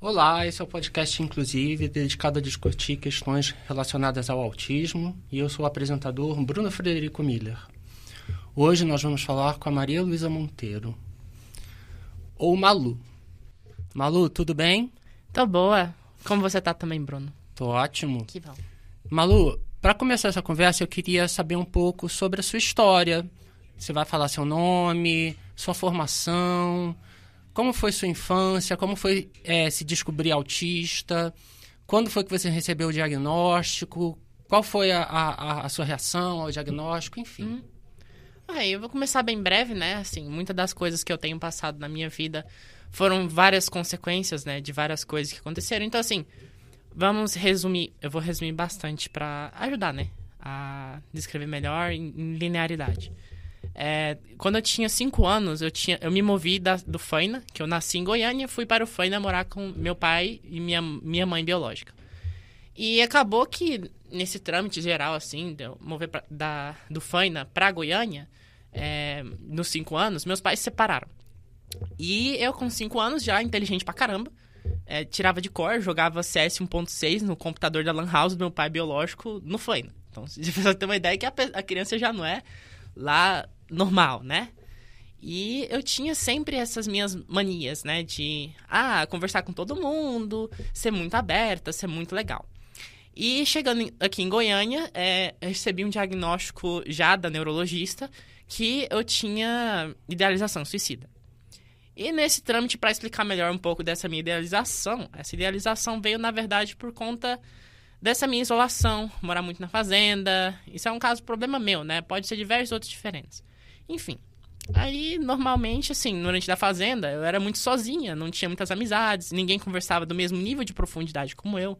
Olá, esse é o podcast Inclusive, dedicado a discutir questões relacionadas ao autismo, e eu sou o apresentador Bruno Frederico Miller. Hoje nós vamos falar com a Maria Luísa Monteiro, ou Malu. Malu, tudo bem? Tô boa. Como você tá também, Bruno? Tô ótimo. Que bom. Malu, para começar essa conversa, eu queria saber um pouco sobre a sua história. Você vai falar seu nome, sua formação, como foi sua infância, como foi é, se descobrir autista, quando foi que você recebeu o diagnóstico, qual foi a, a, a sua reação ao diagnóstico, enfim. Hum. Ah, eu vou começar bem breve, né? Assim, muitas das coisas que eu tenho passado na minha vida foram várias consequências, né? De várias coisas que aconteceram. Então, assim, vamos resumir. Eu vou resumir bastante para ajudar, né? A descrever melhor em, em linearidade. É, quando eu tinha 5 anos, eu, tinha, eu me movi da, do Faina, que eu nasci em Goiânia, fui para o Faina morar com meu pai e minha, minha mãe biológica. E acabou que, nesse trâmite geral, assim, de eu mover pra, da, do Faina para Goiânia, é, nos 5 anos, meus pais se separaram. E eu, com 5 anos, já inteligente pra caramba, é, tirava de cor, jogava CS 1.6 no computador da Lan House do meu pai biológico no Faina. Então, você tem uma ideia que a, a criança já não é lá normal, né? E eu tinha sempre essas minhas manias, né? De, ah, conversar com todo mundo, ser muito aberta, ser muito legal. E chegando aqui em Goiânia, é, recebi um diagnóstico já da neurologista que eu tinha idealização suicida. E nesse trâmite, para explicar melhor um pouco dessa minha idealização, essa idealização veio, na verdade, por conta dessa minha isolação, morar muito na fazenda. Isso é um caso problema meu, né? Pode ser diversos outros diferentes. Enfim. Aí, normalmente, assim, ambiente da fazenda, eu era muito sozinha, não tinha muitas amizades, ninguém conversava do mesmo nível de profundidade como eu.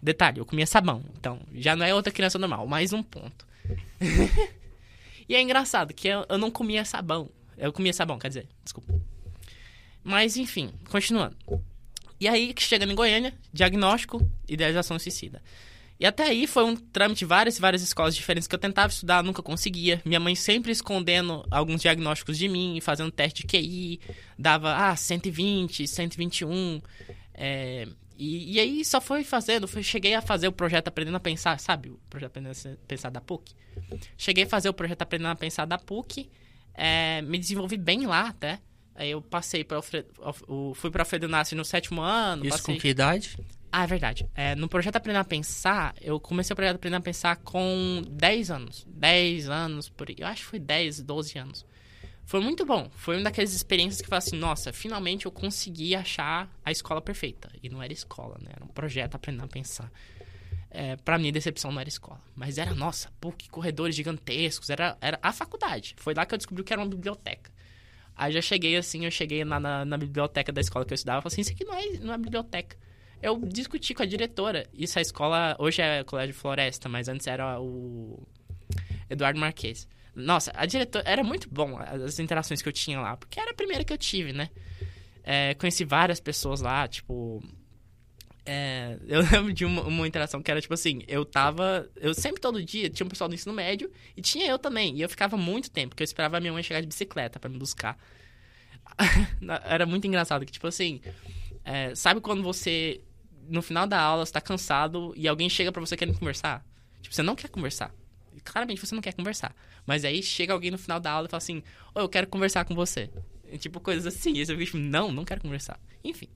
Detalhe, eu comia sabão, então já não é outra criança normal, mais um ponto. e é engraçado que eu, eu não comia sabão. Eu comia sabão, quer dizer, desculpa. Mas, enfim, continuando. E aí, chegando em Goiânia, diagnóstico, idealização suicida. E até aí foi um trâmite de várias e várias escolas diferentes que eu tentava estudar, nunca conseguia. Minha mãe sempre escondendo alguns diagnósticos de mim, fazendo teste de QI, dava, ah, 120, 121. É, e, e aí só foi fazendo, foi, cheguei a fazer o projeto Aprendendo a Pensar, sabe? O projeto Aprendendo a Pensar da PUC. Cheguei a fazer o projeto Aprendendo a Pensar da PUC, é, me desenvolvi bem lá até. Aí eu passei para o fui para Alfredo Nassi no sétimo ano. Isso passei... com que idade? Ah, é verdade. É, no projeto Aprender a Pensar, eu comecei o projeto Aprender a Pensar com 10 anos. 10 anos, por. Eu acho que foi 10, 12 anos. Foi muito bom. Foi uma daquelas experiências que eu falei assim, nossa, finalmente eu consegui achar a escola perfeita. E não era escola, né? Era um projeto Aprender a Pensar. É, pra mim, decepção não era escola. Mas era, nossa, pô, que corredores gigantescos. Era, era a faculdade. Foi lá que eu descobri que era uma biblioteca. Aí já cheguei assim, eu cheguei na, na, na biblioteca da escola que eu estudava e falei assim, isso aqui não é, não é biblioteca. Eu discuti com a diretora. Isso a escola, hoje é Colégio Floresta, mas antes era o Eduardo Marques. Nossa, a diretora, era muito bom as interações que eu tinha lá, porque era a primeira que eu tive, né? É, conheci várias pessoas lá, tipo, é, eu lembro de uma, uma, interação que era tipo assim, eu tava. Eu sempre todo dia tinha um pessoal do ensino médio e tinha eu também. E eu ficava muito tempo, porque eu esperava a minha mãe chegar de bicicleta para me buscar. era muito engraçado que, tipo assim, é, sabe quando você, no final da aula, está cansado e alguém chega para você querendo conversar? Tipo, você não quer conversar. Claramente você não quer conversar. Mas aí chega alguém no final da aula e fala assim: oh, eu quero conversar com você. E, tipo, coisas assim. E você fica tipo, não, não quero conversar. Enfim.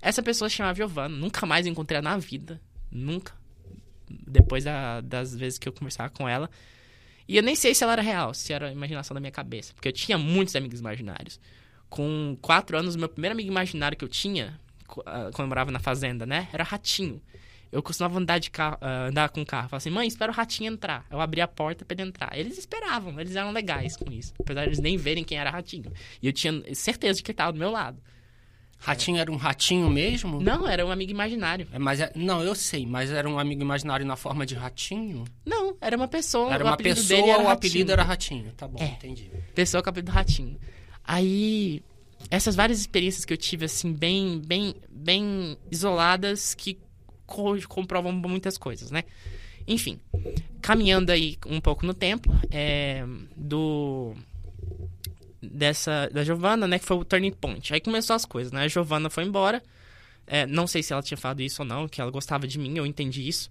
Essa pessoa se chamava Giovanna, nunca mais encontrei ela na vida. Nunca. Depois da, das vezes que eu conversava com ela. E eu nem sei se ela era real, se era imaginação da minha cabeça. Porque eu tinha muitos amigos imaginários. Com quatro anos, meu primeiro amigo imaginário que eu tinha, quando eu morava na fazenda, né? Era ratinho. Eu costumava andar, de carro, uh, andar com o carro. Falava assim, mãe, espera o ratinho entrar. Eu abria a porta para ele entrar. Eles esperavam, eles eram legais com isso. Apesar de eles nem verem quem era ratinho. E eu tinha certeza de que ele estava do meu lado. Ratinho era um ratinho mesmo? Não, era um amigo imaginário. É, mas é, não, eu sei, mas era um amigo imaginário na forma de ratinho? Não, era uma pessoa. Era uma pessoa, ou o apelido era ratinho. Tá bom, é, entendi. Pessoa com o apelido ratinho. Aí, essas várias experiências que eu tive, assim, bem, bem, bem isoladas, que co comprovam muitas coisas, né? Enfim, caminhando aí um pouco no tempo, é, do dessa da Giovana, né, que foi o turning point. Aí começou as coisas, né? A Giovana foi embora. É, não sei se ela tinha falado isso ou não, que ela gostava de mim, eu entendi isso.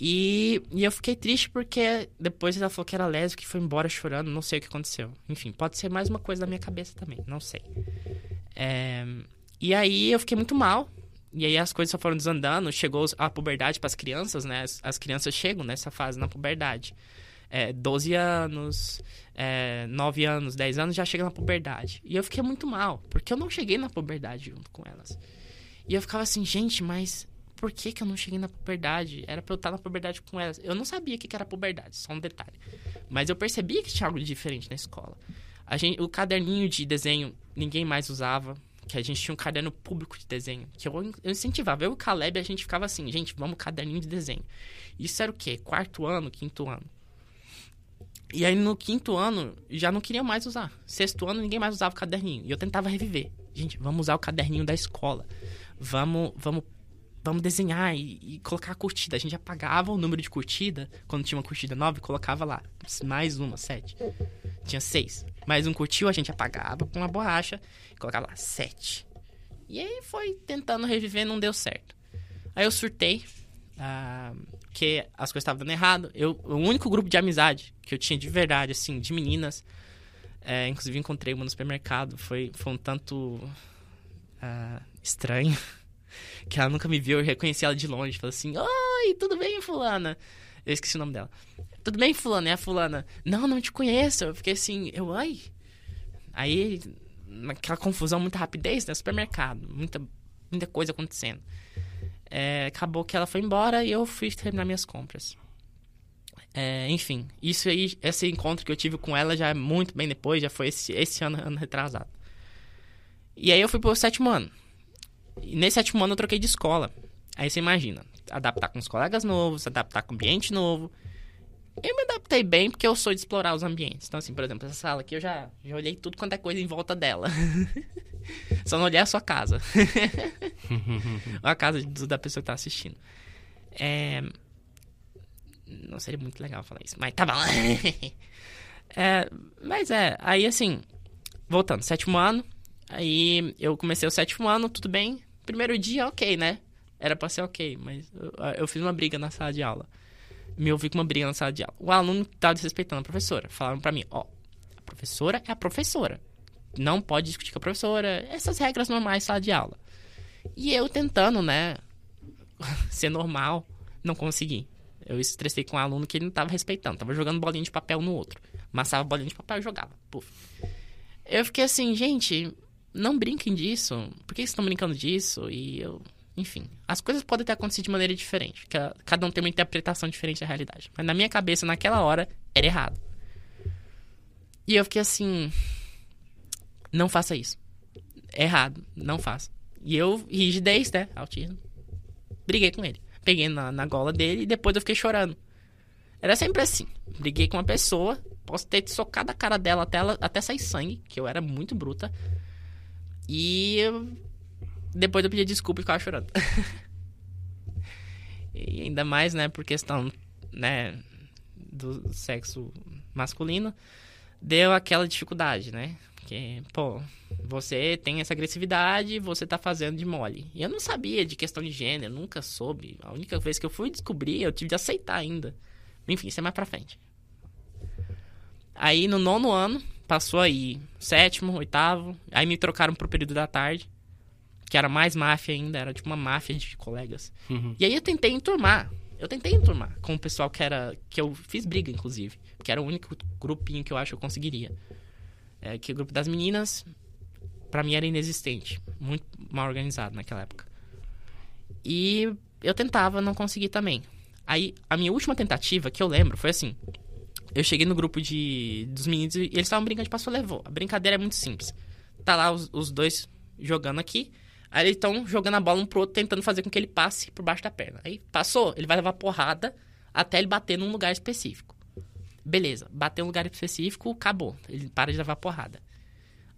E, e eu fiquei triste porque depois ela falou que era lésbica e foi embora chorando, não sei o que aconteceu. Enfim, pode ser mais uma coisa da minha cabeça também, não sei. É, e aí eu fiquei muito mal. E aí as coisas só foram desandando, chegou a puberdade para as crianças, né? As, as, crianças chegam nessa fase na puberdade. É, 12 anos, é, 9 anos, 10 anos já chega na puberdade. E eu fiquei muito mal, porque eu não cheguei na puberdade junto com elas. E eu ficava assim, gente, mas por que, que eu não cheguei na puberdade? Era pra eu estar na puberdade com elas. Eu não sabia o que, que era puberdade, só um detalhe. Mas eu percebia que tinha algo diferente na escola. A gente, o caderninho de desenho ninguém mais usava. Que a gente tinha um caderno público de desenho. Que eu, eu incentivava. Eu e o Caleb, a gente ficava assim, gente, vamos caderninho de desenho. Isso era o quê? Quarto ano, quinto ano. E aí no quinto ano já não queria mais usar. Sexto ano ninguém mais usava o caderninho. E eu tentava reviver. Gente, vamos usar o caderninho da escola vamos, vamos, vamos desenhar e, e, colocar a curtida. A gente apagava o número de curtida, quando tinha uma curtida nova, colocava lá, mais uma, sete. Tinha seis. Mais um curtiu, a gente apagava com uma borracha e colocava lá, sete. E aí foi tentando reviver, não deu certo. Aí eu surtei, uh, que as coisas estavam dando errado. Eu, o único grupo de amizade que eu tinha de verdade, assim, de meninas, é, inclusive encontrei uma no supermercado, foi, foi um tanto uh, estranho. Que ela nunca me viu, eu reconheci ela de longe. Falei assim: Oi, tudo bem, Fulana? Eu esqueci o nome dela. Tudo bem, Fulana? É a Fulana. Não, não te conheço. Eu fiquei assim: Eu, ai. Aí, naquela confusão, muita rapidez, né? Supermercado, muita, muita coisa acontecendo. É, acabou que ela foi embora e eu fui terminar minhas compras. É, enfim, isso aí, esse encontro que eu tive com ela já é muito bem depois, já foi esse, esse ano, ano retrasado. E aí eu fui pro sétimo ano. E nesse sétimo ano eu troquei de escola. Aí você imagina, adaptar com os colegas novos, adaptar com ambiente novo. Eu me adaptei bem porque eu sou de explorar os ambientes. Então, assim, por exemplo, essa sala aqui eu já, já olhei tudo quanto é coisa em volta dela. Só não olhei a sua casa. Ou a casa da pessoa que tá assistindo. É... Não seria muito legal falar isso, mas tá bom. é, mas é, aí assim, voltando, sétimo ano, Aí eu comecei o sétimo ano, tudo bem. Primeiro dia, ok, né? Era pra ser ok, mas eu, eu fiz uma briga na sala de aula. Me ouvi com uma briga na sala de aula. O aluno tava desrespeitando a professora. Falaram pra mim, ó, a professora é a professora. Não pode discutir com a professora. Essas regras normais sala de aula. E eu tentando, né, ser normal, não consegui. Eu estressei com um aluno que ele não tava respeitando. Tava jogando bolinha de papel no outro. Amassava bolinha de papel e jogava. Puf. Eu fiquei assim, gente, não brinquem disso. Por que vocês estão brincando disso? E eu. Enfim, as coisas podem ter acontecido de maneira diferente. Cada um tem uma interpretação diferente da realidade. Mas na minha cabeça, naquela hora, era errado. E eu fiquei assim. Não faça isso. Errado. Não faça. E eu, rigidez, né? Autismo. Briguei com ele. Peguei na, na gola dele e depois eu fiquei chorando. Era sempre assim. Briguei com uma pessoa. Posso ter socado a cara dela até, ela, até sair sangue, que eu era muito bruta. E depois eu pedi desculpa e ficava chorando. e ainda mais, né, por questão, né, do sexo masculino, deu aquela dificuldade, né? Porque, pô, você tem essa agressividade, você tá fazendo de mole. E eu não sabia de questão de gênero, nunca soube. A única vez que eu fui descobrir, eu tive de aceitar ainda. Enfim, isso é mais pra frente. Aí no nono ano, Passou aí sétimo, oitavo. Aí me trocaram pro período da tarde. Que era mais máfia ainda, era tipo uma máfia de colegas. Uhum. E aí eu tentei enturmar. Eu tentei enturmar com o pessoal que era. que eu fiz briga, inclusive. Que era o único grupinho que eu acho que eu conseguiria. É, que o grupo das meninas, para mim, era inexistente. Muito mal organizado naquela época. E eu tentava, não consegui também. Aí, a minha última tentativa, que eu lembro, foi assim eu cheguei no grupo de dos meninos e eles estavam brincando de passo levou. A brincadeira é muito simples. Tá lá os, os dois jogando aqui. Aí eles estão jogando a bola um pro outro, tentando fazer com que ele passe por baixo da perna. Aí passou, ele vai levar porrada até ele bater num lugar específico. Beleza, bateu um lugar específico, acabou. Ele para de levar porrada.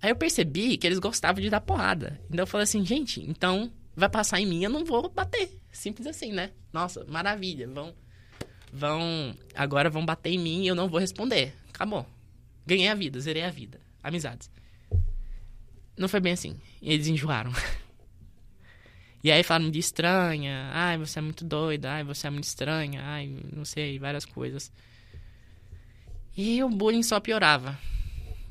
Aí eu percebi que eles gostavam de dar porrada. Então eu falei assim, gente, então vai passar em mim, eu não vou bater. Simples assim, né? Nossa, maravilha. Vão vão. Agora vão bater em mim e eu não vou responder. Acabou. Ganhei a vida, zerei a vida. Amizades. Não foi bem assim. Eles enjoaram. E aí falaram de estranha, ai, você é muito doida, ai, você é muito estranha, ai, não sei, várias coisas. E o bullying só piorava.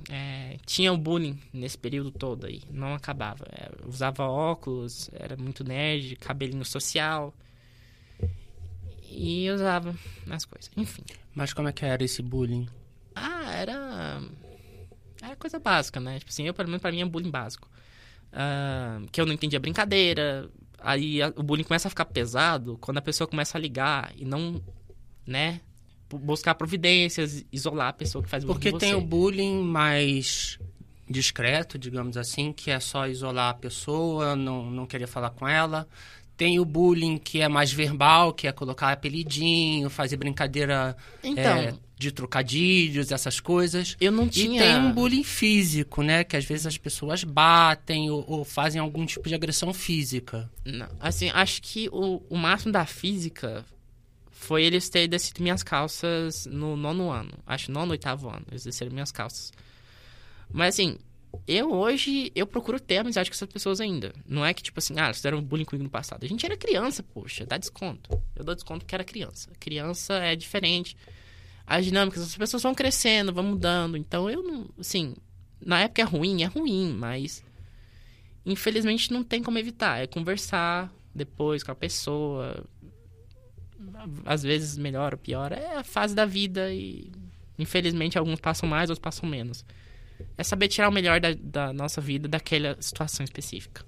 É, tinha o bullying nesse período todo aí, não acabava. É, usava óculos, era muito nerd, cabelinho social. E usava as coisas, enfim. Mas como é que era esse bullying? Ah, era. Era coisa básica, né? Tipo assim, eu, pelo menos, pra mim é bullying básico. Ah, que eu não entendia brincadeira. Aí a- o bullying começa a ficar pesado quando a pessoa começa a ligar e não, né? bu- Buscar providências, isolar a pessoa que faz bullying Porque tem o bullying mais discreto, digamos assim, que é só isolar a pessoa, não, não querer falar com ela. Tem o bullying que é mais verbal, que é colocar apelidinho, fazer brincadeira Então, é, de trocadilhos, essas coisas. eu não E tinha. tem um bullying físico, né? Que às vezes as pessoas batem ou, ou fazem algum tipo de agressão física. Não, assim, acho que o, o máximo da física foi eles terem descido minhas calças no nono ano. Acho nono, oitavo ano. Eles desceram minhas calças. Mas assim, eu hoje, eu procuro ter amizade com essas pessoas ainda. Não é que, tipo assim, ah, eles fizeram bullying comigo no passado. A gente era criança, poxa, dá desconto. Eu dou desconto porque era criança. Criança é diferente. As dinâmicas, as pessoas vão crescendo, vão mudando. Então eu não, assim, na época é ruim, é ruim, mas infelizmente não tem como evitar. É conversar depois com a pessoa. Às vezes melhor ou pior. É a fase da vida e infelizmente alguns passam mais, outros passam menos. É saber tirar o melhor da, da nossa vida daquela situação específica.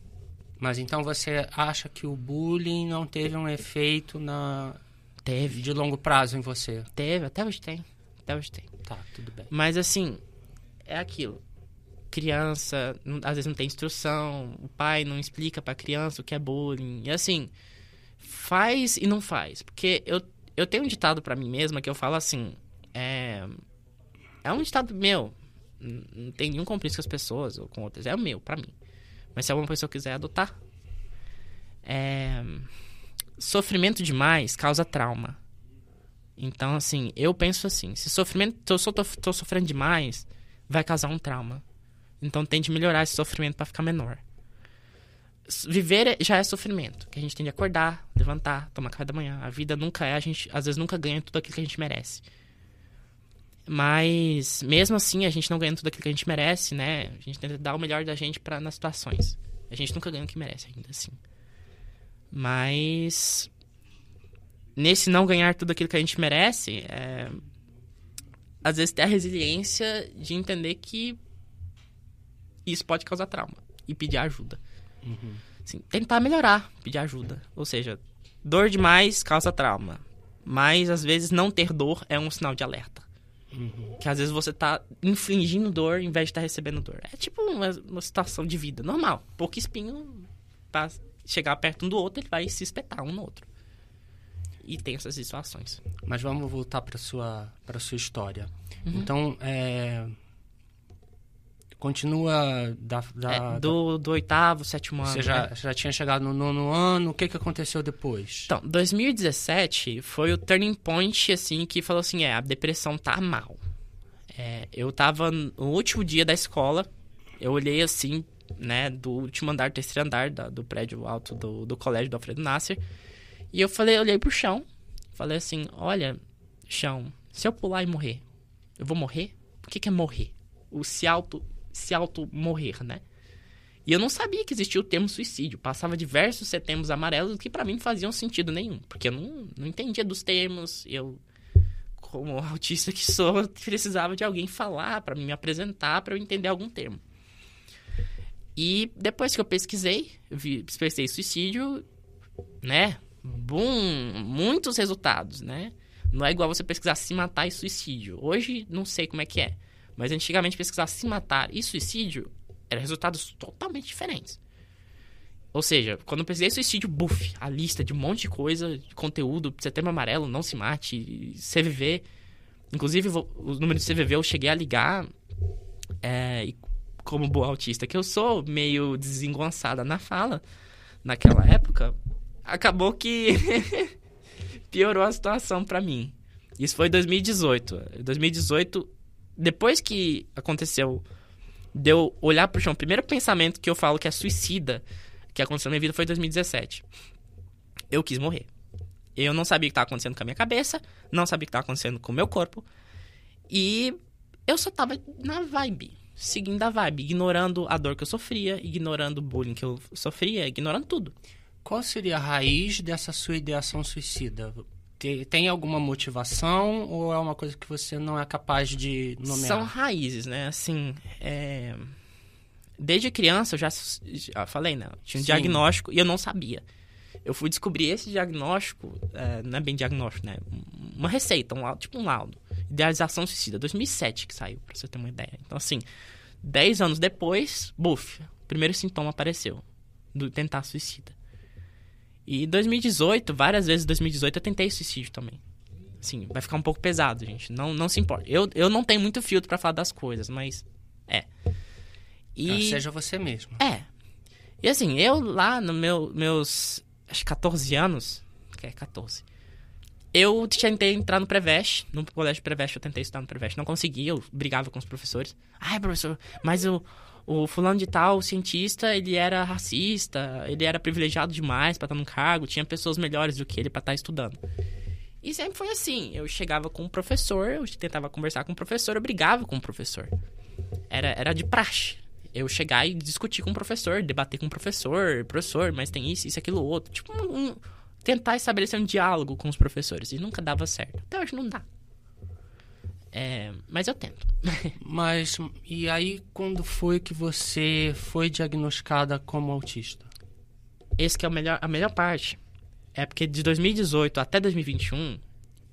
Mas então você acha que o bullying não teve um efeito na Teve, de longo prazo em você? teve, até hoje tem. Até hoje tem. Tá, tudo bem. Mas assim, é aquilo. Criança, não- às vezes não tem instrução, o pai não explica pra criança o que é bullying. E assim, faz e não faz. Porque eu, eu tenho um ditado pra mim mesma que eu falo assim: é, é um ditado meu. Não tem nenhum compromisso com as pessoas ou com outras. É o meu, pra mim. Mas se alguma pessoa quiser adotar, é, sofrimento demais causa trauma. Então, assim, eu penso assim: se sofrimento, se eu só tô, tô sofrendo demais, vai causar um trauma. Então, tente melhorar esse sofrimento pra ficar menor. Viver é- já é sofrimento, que a gente tem de acordar, levantar, tomar café da manhã. A vida nunca é, a gente às vezes nunca ganha tudo aquilo que a gente merece. Mas, mesmo assim, a gente não ganha tudo aquilo que a gente merece, né? A gente tenta dar o melhor da gente para nas situações. A gente nunca ganha o que merece, ainda assim. Mas nesse não ganhar tudo aquilo que a gente merece, é, às vezes ter a resiliência de entender que isso pode causar trauma e pedir ajuda. Assim, tentar melhorar, pedir ajuda. Ou seja, dor demais causa trauma. Mas às vezes não ter dor é um sinal de alerta. Que às vezes você tá infligindo dor em vez de estar recebendo dor. É tipo uma, uma situação de vida normal. Pouco espinho, pra chegar perto um do outro, ele vai se espetar um no outro. E tem essas situações. Mas vamos voltar para sua para sua história. Uhum. Então, é, continua da, da- É, do, do oitavo, sétimo ano. você já, né? já tinha chegado no nono ano. O que que aconteceu depois? Então, 2017 foi o turning point, assim, que falou assim, é, a depressão tá mal. É, eu tava no último dia da escola, eu olhei assim, né, do último andar, terceiro andar da- do prédio alto do, do colégio do Alfredo Nasser, e eu falei, olhei pro chão, falei assim, olha, chão, se eu pular e morrer, eu vou morrer? O que que é morrer? O se auto, se auto morrer, né? E eu não sabia que existia o termo suicídio. Passava diversos setembros amarelos que pra mim não faziam sentido nenhum. Porque eu não, não entendia dos termos. Eu, como autista que sou, precisava de alguém falar pra me apresentar pra eu entender algum termo. E depois que eu pesquisei, eu pesquisei suicídio, né? Bum, muitos resultados, né? Não é igual você pesquisar se matar e suicídio. Hoje não sei como é que é. Mas antigamente pesquisar se matar e suicídio eram resultados totalmente diferentes. Ou seja, quando eu pesquisei suicídio, buff, a lista de um monte de coisa, de conteúdo, setembro amarelo, não se mate, CVV. Inclusive, o número de CVV eu cheguei a ligar. é, e como boa autista que eu sou, meio desengonçada na fala, naquela época, acabou que piorou a situação pra mim. Isso foi em 2018. Em 2018, depois que aconteceu de eu olhar pro chão, o primeiro pensamento que eu falo que é suicida, que aconteceu na minha vida foi em 2017. Eu quis morrer. Eu não sabia o que estava acontecendo com a minha cabeça, não sabia o que estava acontecendo com o meu corpo. E eu só tava na vibe, seguindo a vibe, ignorando a dor que eu sofria, ignorando o bullying que eu sofria, ignorando tudo. Qual seria a raiz dessa sua ideação suicida? Tem alguma motivação ou é uma coisa que você não é capaz de nomear? São raízes, né? Assim, é... desde criança eu já, já falei, né? tinha um Sim. diagnóstico e eu não sabia. Eu fui descobrir esse diagnóstico, é, não é bem diagnóstico, né? Uma receita, um laudo, tipo um laudo. Idealização suicida, 2007 que saiu, pra você ter uma ideia. Então, assim, 10 anos depois, buf, o primeiro sintoma apareceu do tentar suicida. E em 2018, várias vezes em 2018 eu tentei suicídio também. Sim, vai ficar um pouco pesado, gente. Não, não se importa. Eu, eu não tenho muito filtro para falar das coisas, mas é. E... Então, seja você mesmo. É. E assim, eu lá no meu, meus acho 14 anos, que é 14, eu tentei entrar no Prevest, no colégio Prevest eu tentei estudar no Prevest, não consegui, eu brigava com os professores. Ai, professor, mas o, o fulano de tal, o cientista, ele era racista, ele era privilegiado demais para estar num cargo, tinha pessoas melhores do que ele para estar estudando. E sempre foi assim, eu chegava com o professor, eu tentava conversar com o professor, eu brigava com o professor. Era, era de praxe. Eu chegar e discutir com o professor, debater com o professor, professor, mas tem isso, isso, aquilo, outro. Tipo, um, um, tentar estabelecer um diálogo com os professores. E nunca dava certo. Até hoje não dá. É, mas eu tento. mas, e aí, quando foi que você foi diagnosticada como autista? Esse que é o melhor, a melhor parte. É porque de 2018 até 2021,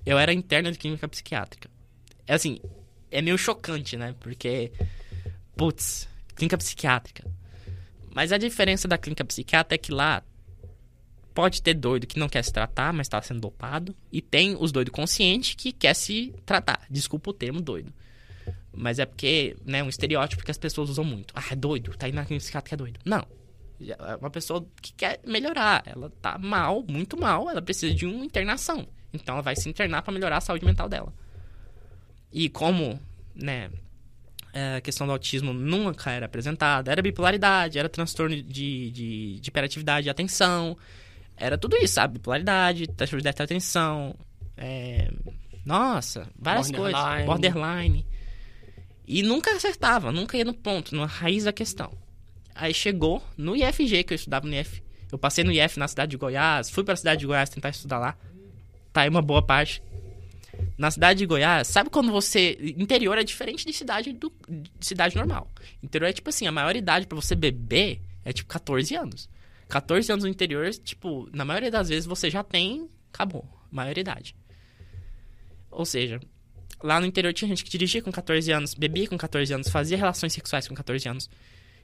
eu era interna de clínica psiquiátrica. É assim, é meio chocante, né? Porque, putz, clínica psiquiátrica. Mas a diferença da clínica psiquiátrica é que lá Pode ter doido que não quer se tratar, mas está sendo dopado. E tem os doidos conscientes que quer se tratar. Desculpa o termo doido. Mas é porque, né, um estereótipo que as pessoas usam muito. Ah, é doido, tá indo na clínica que é doido. Não. É uma pessoa que quer melhorar. Ela tá mal, muito mal, ela precisa de uma internação. Então ela vai se internar para melhorar a saúde mental dela. E como, né, a questão do autismo nunca era apresentada, era bipolaridade, era transtorno de, de, de hiperatividade e atenção, era tudo isso, sabe? Bipolaridade, taxa de atenção, é... nossa, várias borderline. coisas. Borderline. E nunca acertava, nunca ia no ponto, na raiz da questão. Aí chegou no IFG, que eu estudava no IF. Eu passei no IF na cidade de Goiás, fui para a cidade de Goiás tentar estudar lá. Tá aí uma boa parte. Na cidade de Goiás, sabe quando você. Interior é diferente de cidade, do, de cidade normal. Interior é tipo assim, a maior idade para você beber é tipo 14 anos. 14 anos no interior, tipo, na maioria das vezes você já tem, acabou, maioridade. Ou seja, lá no interior tinha gente que dirigia com 14 anos, bebia com 14 anos, fazia relações sexuais com 14 anos.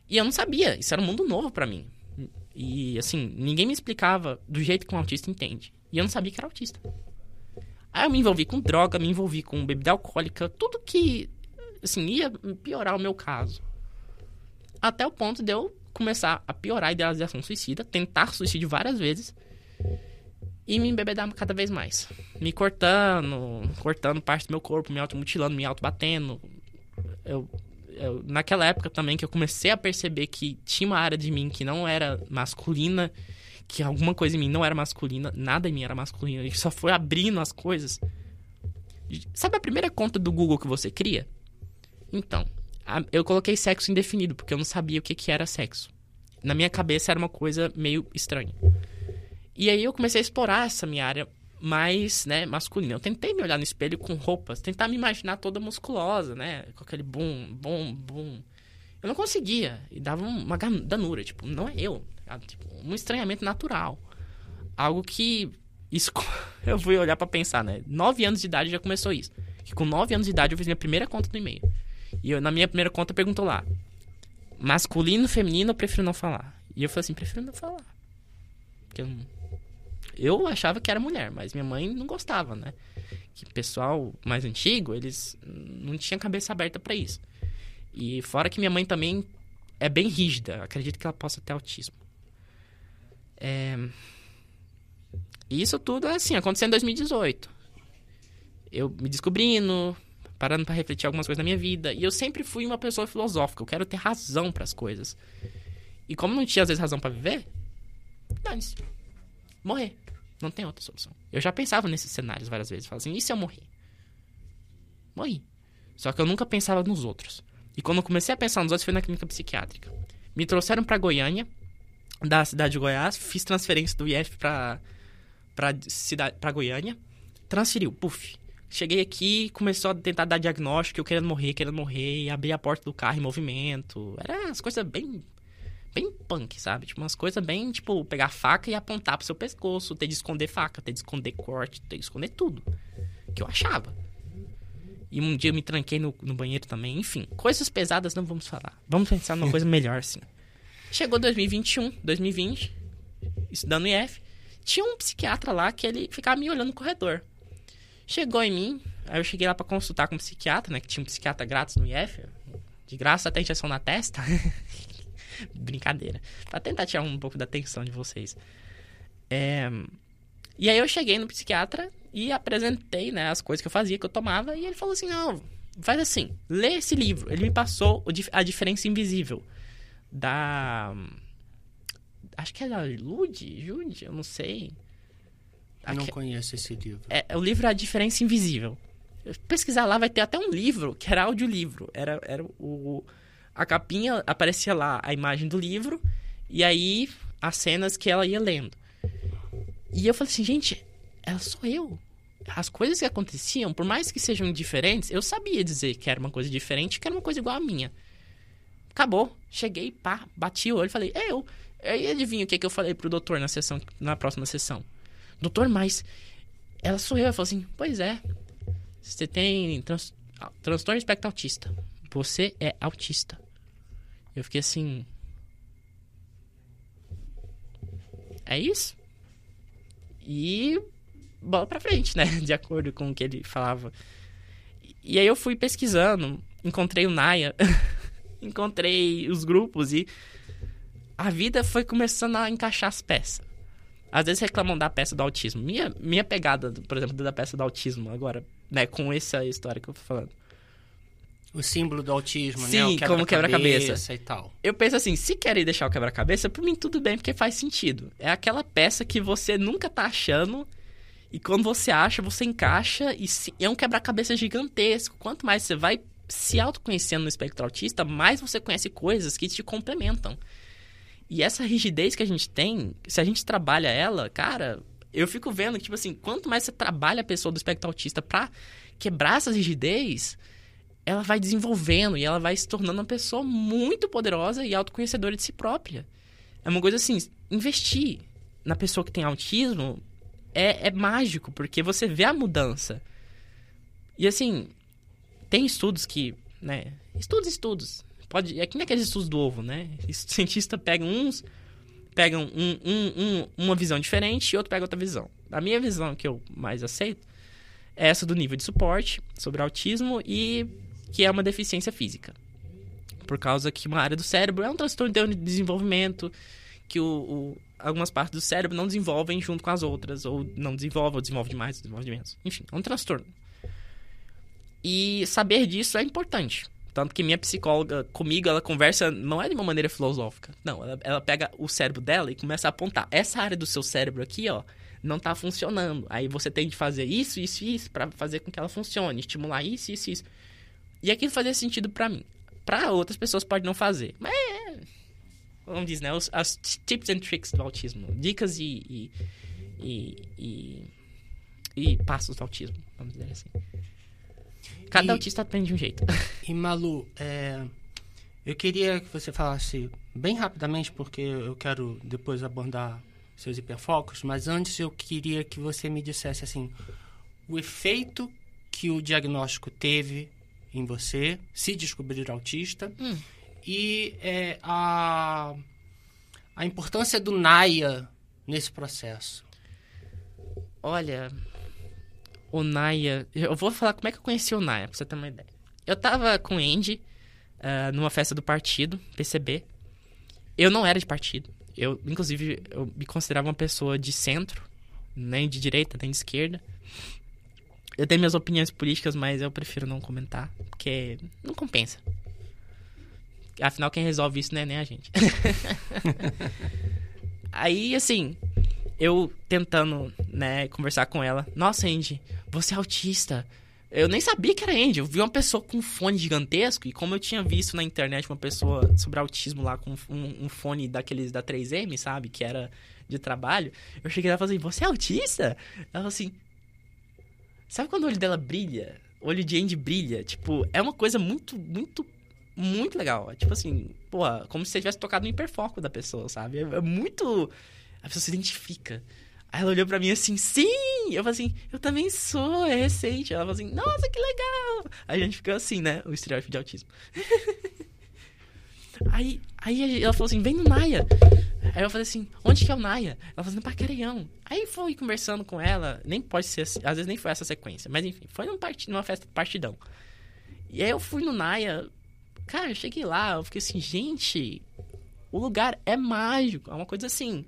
E eu não sabia, isso era um mundo novo para mim. E assim, ninguém me explicava do jeito que um autista entende. E eu não sabia que era autista. Aí eu me envolvi com droga, me envolvi com bebida alcoólica, tudo que assim ia piorar o meu caso. Até o ponto de eu começar a piorar a idealização suicida, tentar suicídio várias vezes e me embebedar cada vez mais. Me cortando, cortando parte do meu corpo, me automutilando, me autobatendo. Eu, eu, naquela época também que eu comecei a perceber que tinha uma área de mim que não era masculina, que alguma coisa em mim não era masculina, nada em mim era masculino, e só foi abrindo as coisas. Sabe a primeira conta do Google que você cria? Então, eu coloquei sexo indefinido, porque eu não sabia o que, que era sexo. Na minha cabeça era uma coisa meio estranha. E aí eu comecei a explorar essa minha área mais, né, masculina. Eu tentei me olhar no espelho com roupas, tentar me imaginar toda musculosa, né, com aquele bum, bum, bum. Eu não conseguia, e dava uma danura, tipo, não é eu, tá tipo, um estranhamento natural. Algo que isso eu fui olhar para pensar, né? Nove anos de idade já começou isso. Que com nove anos de idade eu fiz minha primeira conta do e-mail. E eu, na minha primeira conta perguntou lá: masculino, feminino, eu prefiro não falar. E eu falei assim: prefiro não falar. Porque eu, eu achava que era mulher, mas minha mãe não gostava, né? Que pessoal mais antigo, eles não tinham cabeça aberta para isso. E fora que minha mãe também é bem rígida, acredito que ela possa ter autismo. É... Isso tudo, assim, aconteceu em 2018. Eu me descobrindo, parando para refletir algumas coisas da minha vida. E eu sempre fui uma pessoa filosófica, eu quero ter razão para as coisas. E como não tinha às vezes razão para viver, dane-se. Morrer. Não tem outra solução. Eu já pensava nesses cenários várias vezes. Falava assim, e se eu morrer? Morri. Só que eu nunca pensava nos outros. E quando eu comecei a pensar nos outros, foi na clínica psiquiátrica. Me trouxeram para Goiânia, da cidade de Goiás. Fiz transferência do IF pra, pra, cidade, pra Goiânia. Transferiu, puf. Cheguei aqui, começou a tentar dar diagnóstico, eu querendo morrer, querendo morrer, e abrir a porta do carro em movimento. Era as coisas bem bem punk, sabe? Tipo, umas coisas bem, tipo, pegar faca e apontar pro seu pescoço, ter de esconder faca, ter de esconder corte, ter de esconder tudo. Que eu achava. E um dia eu me tranquei no, no banheiro também. Enfim, coisas pesadas não vamos falar. Vamos pensar numa coisa melhor, assim. Chegou 2021, 2020, estudando IF. Tinha um psiquiatra lá que ele ficava me olhando no corredor. Chegou em mim, aí eu cheguei lá para consultar com um psiquiatra, né? Que tinha um psiquiatra grátis no IF. De graça até injeção na testa. Brincadeira. Pra tentar tirar um pouco da atenção de vocês. É... E aí eu cheguei no psiquiatra e apresentei, né, as coisas que eu fazia, que eu tomava, e ele falou assim, não, faz assim, lê esse livro. Ele me passou a diferença invisível da... Acho que é da Lud, Jude, eu não sei. Eu não conheço esse livro. É, é o livro A Diferença Invisível. Pesquisar lá vai ter até um livro, que era audiolivro. Era, era o, a capinha aparecia lá a imagem do livro e aí as cenas que ela ia lendo. E eu falei assim, gente, ela sou eu. As coisas que aconteciam, por mais que sejam diferentes, eu sabia dizer que era uma coisa diferente, que era uma coisa igual a minha. Acabou. Cheguei, pá, bati o olho e falei, é eu. Aí adivinha o que, que eu falei pro doutor na sessão, na próxima sessão. Doutor, mas ela eu. Ele falou assim, pois é. Você tem trans, transtorno espectro autista. Você é autista. Eu fiquei assim. É isso? E bola pra frente, né? De acordo com o que ele falava. E aí eu fui pesquisando, encontrei o Naya, encontrei os grupos e a vida foi começando a encaixar as peças. Às vezes reclamam da peça do autismo. Minha, minha pegada, por exemplo, da peça do autismo agora, né, com essa história que eu tô falando o símbolo do autismo, Sim, né? Sim, como quebra-cabeça e tal. Eu penso assim, se querem deixar o quebra-cabeça, por mim tudo bem, porque faz sentido. É aquela peça que você nunca tá achando e quando você acha, você encaixa e se... é um quebra-cabeça gigantesco. Quanto mais você vai se autoconhecendo no espectro autista, mais você conhece coisas que te complementam. E essa rigidez que a gente tem, se a gente trabalha ela, cara, eu fico vendo que, tipo assim, quanto mais você trabalha a pessoa do espectro autista pra quebrar essa rigidez, ela vai desenvolvendo e ela vai se tornando uma pessoa muito poderosa e autoconhecedora de si própria. É uma coisa assim, investir na pessoa que tem autismo é, é mágico, porque você vê a mudança. E assim, tem estudos que, né? Estudos, estudos. Pode, é que nem aqueles estudos do ovo, né? Cientista pega uns, pegam um, um, um, uma visão diferente e outro pega outra visão. A minha visão que eu mais aceito é essa do nível de suporte sobre autismo e que é uma deficiência física. Por causa que uma área do cérebro é um transtorno de desenvolvimento, que o, o, algumas partes do cérebro não desenvolvem junto com as outras, ou não desenvolve, ou desenvolve demais, ou desenvolve menos. Enfim, é um transtorno. E saber disso é importante. Tanto que minha psicóloga comigo, ela conversa, não é de uma maneira filosófica. Não, ela, ela pega o cérebro dela e começa a apontar. Essa área do seu cérebro aqui, ó, não tá funcionando. Aí você tem de fazer isso, isso e isso para fazer com que ela funcione. Estimular isso, isso e isso. E aquilo fazia sentido para mim. Para outras pessoas pode não fazer. Mas é. Vamos dizer, né? Os, as tips and tricks do autismo. Dicas e. e, e, e, e passos do autismo, vamos dizer assim. Cada e, autista aprende de um jeito. E Malu, é, eu queria que você falasse bem rapidamente, porque eu quero depois abordar seus hiperfocos, mas antes eu queria que você me dissesse assim, o efeito que o diagnóstico teve em você, se descobrir autista, hum. e é, a, a importância do Naya nesse processo. Olha, o Naya. Eu vou falar como é que eu conheci o Naya, pra você ter uma ideia. Eu tava com o Andy uh, numa festa do partido, PCB. Eu não era de partido. Eu, inclusive, eu me considerava uma pessoa de centro, nem de direita, nem de esquerda. Eu tenho minhas opiniões políticas, mas eu prefiro não comentar, porque não compensa. Afinal, quem resolve isso não é nem a gente. Aí, assim, eu tentando, né, conversar com ela. Nossa, Andy, você é autista. Eu nem sabia que era Andy. Eu vi uma pessoa com um fone gigantesco. E como eu tinha visto na internet uma pessoa sobre autismo lá com um, um fone daqueles da 3M, sabe? Que era de trabalho. Eu cheguei lá e falei assim, você é autista? Ela falou assim... Sabe quando o olho dela brilha? O olho de Andy brilha. Tipo, é uma coisa muito, muito muito legal. Tipo assim, pô, como se você tivesse tocado no hiperfoco da pessoa, sabe? É, é, muito. A pessoa se identifica. Aí ela olhou pra mim assim, sim! Eu falei assim, eu também sou, é recente. Ela falou assim, nossa, que legal! Aí a gente ficou assim, né? O estereótipo de autismo. aí, aí ela falou assim, vem no Naia. Aí eu falei assim, onde que é o Naia? Ela falou assim, no Pacareião. Aí foi conversando com ela, nem pode ser, assim, às vezes nem foi essa sequência, mas enfim, foi num part... numa festa partidão. E aí eu fui no Naia, Cara, eu cheguei lá, eu fiquei assim, gente, o lugar é mágico. É uma coisa assim.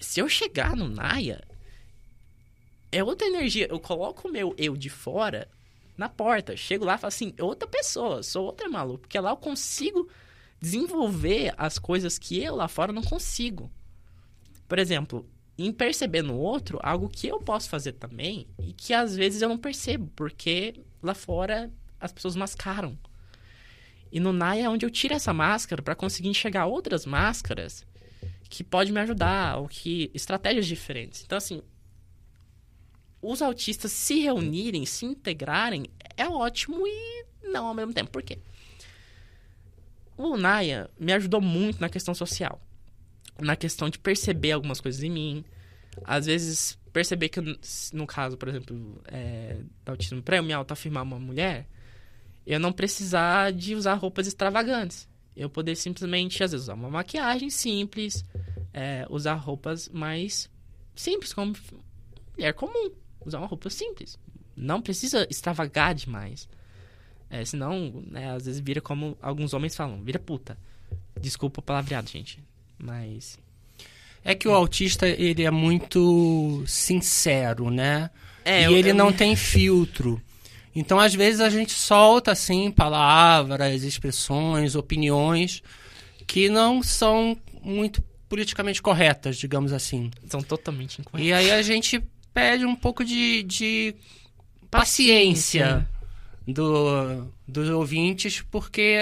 Se eu chegar no Naya, é outra energia. Eu coloco o meu eu de fora na porta. Chego lá e falo assim, outra pessoa, sou outra maluca. Porque lá eu consigo desenvolver as coisas que eu lá fora não consigo. Por exemplo, em perceber no outro algo que eu posso fazer também e que às vezes eu não percebo, porque lá fora as pessoas mascaram. E no Naya é onde eu tiro essa máscara para conseguir enxergar outras máscaras que pode me ajudar, ou que estratégias diferentes. Então assim, os autistas se reunirem, se integrarem é ótimo e não ao mesmo tempo. Por quê? O Naya me ajudou muito na questão social. Na questão de perceber algumas coisas em mim. Às vezes, perceber que, no caso, por exemplo, é, do autismo, para eu me autoafirmar uma mulher, eu não precisar de usar roupas extravagantes. Eu poder simplesmente, às vezes, usar uma maquiagem simples, é, usar roupas mais simples, como mulher comum. Usar uma roupa simples. Não precisa extravagar demais. É, senão, né, às vezes vira como alguns homens falam, vira puta. Desculpa o palavreado, gente. Mas. É que o autista, ele é muito sincero, né? É, e eu, ele eu... não tem filtro. Então, às vezes, a gente solta, assim, palavras, expressões, opiniões que não são muito politicamente corretas, digamos assim. São totalmente incorretas. E aí a gente pede um pouco de, de paciência, do, dos ouvintes, porque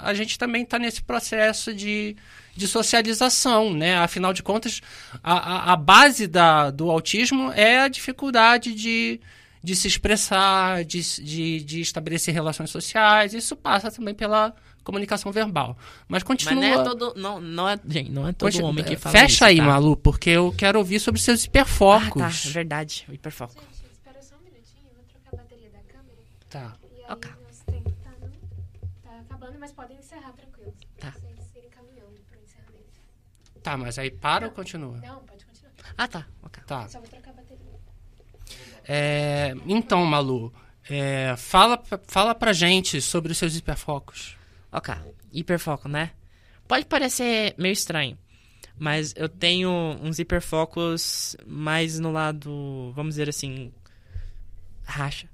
a gente também está nesse processo de, de socialização, né? Afinal de contas, a, a, a base da, do autismo é a dificuldade de de se expressar, de, de, de estabelecer relações sociais. Isso passa também pela comunicação verbal. Mas continua. Mas não é todo. Não, não é, gente, não é todo Continua, homem que fala Fecha isso, aí, tá? Malu, porque eu quero ouvir sobre seus hiperfocos. Ah, tá, é verdade, o hiperfoco. Gente, espera só um minutinho, eu vou trocar a bateria da câmera. Tá. E aí Ok. nosso tempo tá, no, tá acabando, mas podem encerrar tranquilos. Tá. Pra vocês irem caminhando pro encerramento. Tá, mas aí para ou continua? Não, pode continuar. Ah, tá. ok. Tá. Só vou trocar. É, então, Malu, é, fala, fala pra gente sobre os seus hiperfocos. Ok, hiperfoco, né? Pode parecer meio estranho, mas eu tenho uns hiperfocos mais no lado, vamos dizer assim, racha.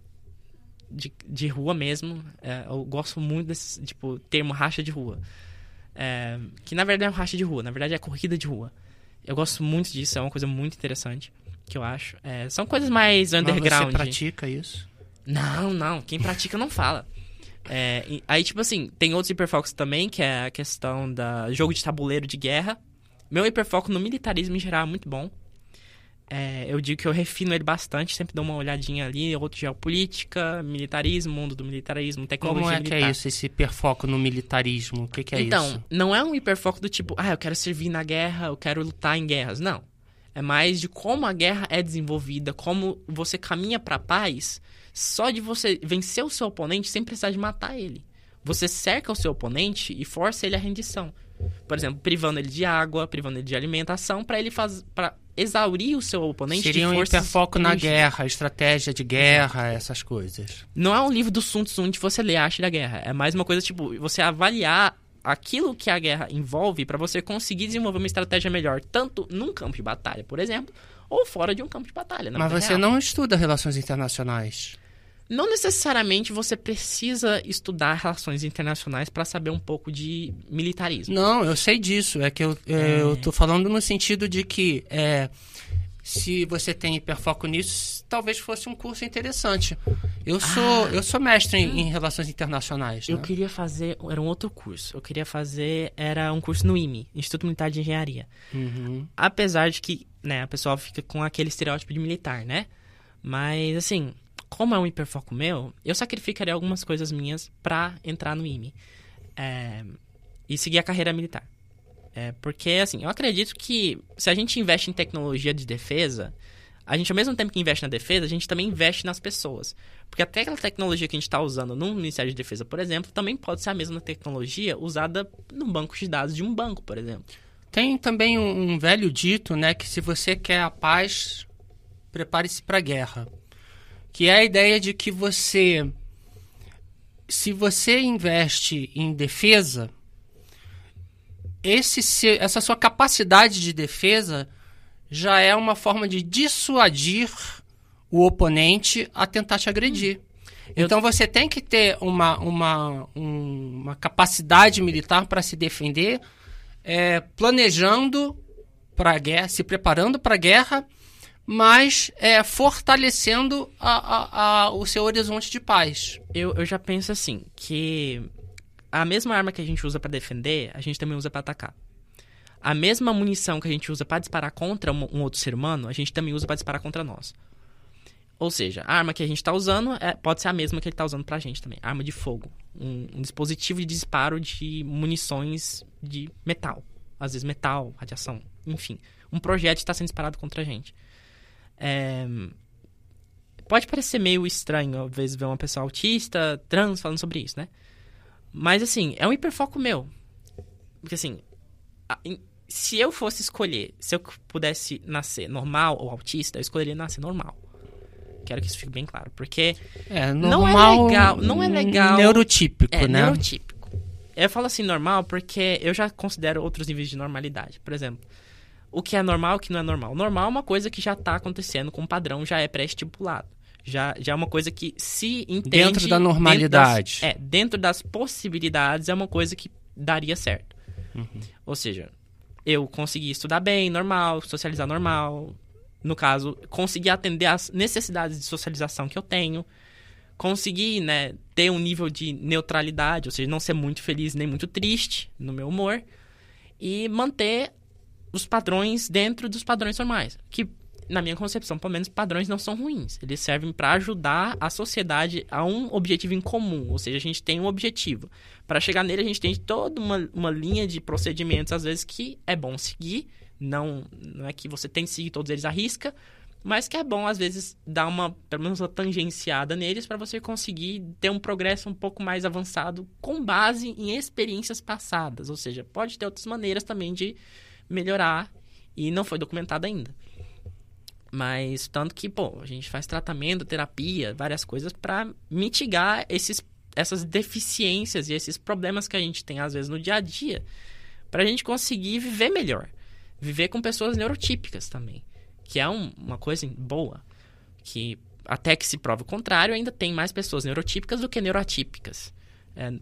De, de rua mesmo. É, eu gosto muito desse, tipo, termo racha de rua. É, que na verdade é um racha de rua, na verdade é corrida de rua. Eu gosto muito disso, é uma coisa muito interessante, que eu acho. É, são coisas mais underground. Mas você pratica isso? Não, não. Quem pratica não fala. É, e- aí, tipo assim, tem outros hiperfocos também, que é a questão da jogo de tabuleiro de guerra. Meu hiperfoco no militarismo em geral é muito bom. É, eu digo que eu refino ele bastante, sempre dou uma olhadinha ali, outro geopolítica, militarismo, mundo do militarismo, tecnologia Como é que militar. é isso, esse hiperfoco no militarismo? O que, que é então, isso? não é um hiperfoco do tipo, ah, eu quero servir na guerra, eu quero lutar em guerras. Não. É mais de como a guerra é desenvolvida, como você caminha pra paz só de você vencer o seu oponente sem precisar de matar ele. Você cerca o seu oponente e força ele à rendição. Por exemplo, privando ele de água, privando ele de alimentação, pra ele faz para exaurir o seu oponente Seria um hiperfoco na guerra, estratégia de guerra, essas coisas. Não é um livro do Sun Tzu de você ler a arte da guerra. É mais uma coisa tipo, você avaliar aquilo que a guerra envolve pra você conseguir desenvolver uma estratégia melhor, tanto num campo de batalha, por exemplo, ou fora de um campo de batalha. Mas você real. não estuda relações internacionais. Não necessariamente você precisa estudar relações internacionais para saber um pouco de militarismo. Não, eu sei disso. É que eu, é... eu tô falando no sentido de que é, se você tem hiperfoco nisso, talvez fosse um curso interessante. Eu sou, Ah. eu sou mestre em, em relações internacionais. Eu né? queria fazer, era um outro curso. Eu queria fazer, era um curso no IME, Instituto Militar de Engenharia. Uhum. Apesar de que, né, a pessoa fica com aquele estereótipo de militar, né? Mas, assim, como é um hiperfoco meu, eu sacrificaria algumas coisas minhas pra entrar no IME. É, e seguir a carreira militar. É, porque, assim, eu acredito que se a gente investe em tecnologia de defesa, a gente, ao mesmo tempo que investe na defesa, a gente também investe nas pessoas. Porque até aquela tecnologia que a gente está usando no Ministério de Defesa, por exemplo, também pode ser a mesma tecnologia usada no banco de dados de um banco, por exemplo. Tem também um, um velho dito, né, que se você quer a paz, prepare-se para a guerra. Que é a ideia de que você, se você investe em defesa, esse essa sua capacidade de defesa já é uma forma de dissuadir o oponente a tentar te agredir. Então você tem que ter uma, uma, um- uma capacidade militar para se defender, é, planejando para a guerra, se preparando para a guerra, mas é, fortalecendo a- a- a- o seu horizonte de paz. Eu, eu já penso assim, que a mesma arma que a gente usa pra defender, a gente também usa pra atacar. A mesma munição que a gente usa pra disparar contra um, outro ser humano, a gente também usa pra disparar contra nós. Ou seja, a arma que a gente tá usando é- pode ser a mesma que ele tá usando pra gente também. Arma de fogo. Um, um dispositivo de disparo de munições de metal. Às vezes metal, radiação, enfim. Um projétil está sendo disparado contra a gente. É, Pode parecer meio estranho, às vezes, ver uma pessoa autista, trans, falando sobre isso, né? Mas, assim, é um hiperfoco meu. Porque, assim, se eu fosse escolher, se eu pudesse nascer normal ou autista, eu escolheria nascer normal. Quero que isso fique bem claro. Porque É, Não é normal, legal- não é legal- Neurotípico, é né? neurotípico. Eu falo assim normal porque eu já considero outros níveis de normalidade. Por exemplo, o que é normal e o que não é normal. Normal é uma coisa que já tá acontecendo com um padrão, já é pré-estipulado. Já, já é uma coisa que se entende... Dentro da normalidade. dentro das- é, dentro das possibilidades é uma coisa que daria certo. Ou seja, eu consegui estudar bem, normal, socializar normal. No caso, conseguir atender às necessidades de socialização que eu tenho. Conseguir, né, ter um nível de neutralidade, ou seja, não ser muito feliz nem muito triste no meu humor. E manter os padrões dentro dos padrões normais. Que, na minha concepção, pelo menos, padrões não são ruins. Eles servem para ajudar a sociedade a um objetivo em comum. Ou seja, a gente tem um objetivo. Para chegar nele, a gente tem toda uma, uma linha de procedimentos, às vezes, que é bom seguir. Não, não é que você tem que seguir todos eles à risca, mas que é bom, às vezes, dar uma, pelo menos, uma tangenciada neles para você conseguir ter um progresso um pouco mais avançado com base em experiências passadas. Ou seja, pode ter outras maneiras também de melhorar e não foi documentado ainda. Mas tanto que, pô, a gente faz tratamento, terapia, várias coisas para mitigar esses, essas deficiências e esses problemas que a gente tem às vezes no dia a dia, pra gente conseguir viver melhor. Viver com pessoas neurotípicas também, que é um- uma coisa boa, que até que se prove o contrário, ainda tem mais pessoas neurotípicas do que neuroatípicas. É,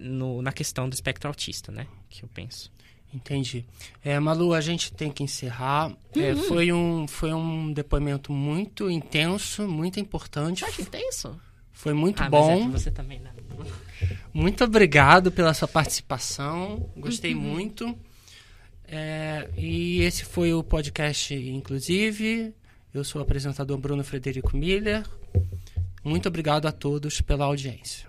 no- na questão do espectro autista, né? Que eu penso. Entendi. É, Malu, a gente tem que encerrar. É, Uhum. foi, um, foi um depoimento muito intenso, muito importante. Acha intenso? Foi muito ah, mas é bom. você também, né? Muito obrigado pela sua participação. Gostei Uhum. muito. É, e esse foi o podcast, inclusive. Eu sou o apresentador Bruno Frederico Miller. Muito obrigado a todos pela audiência.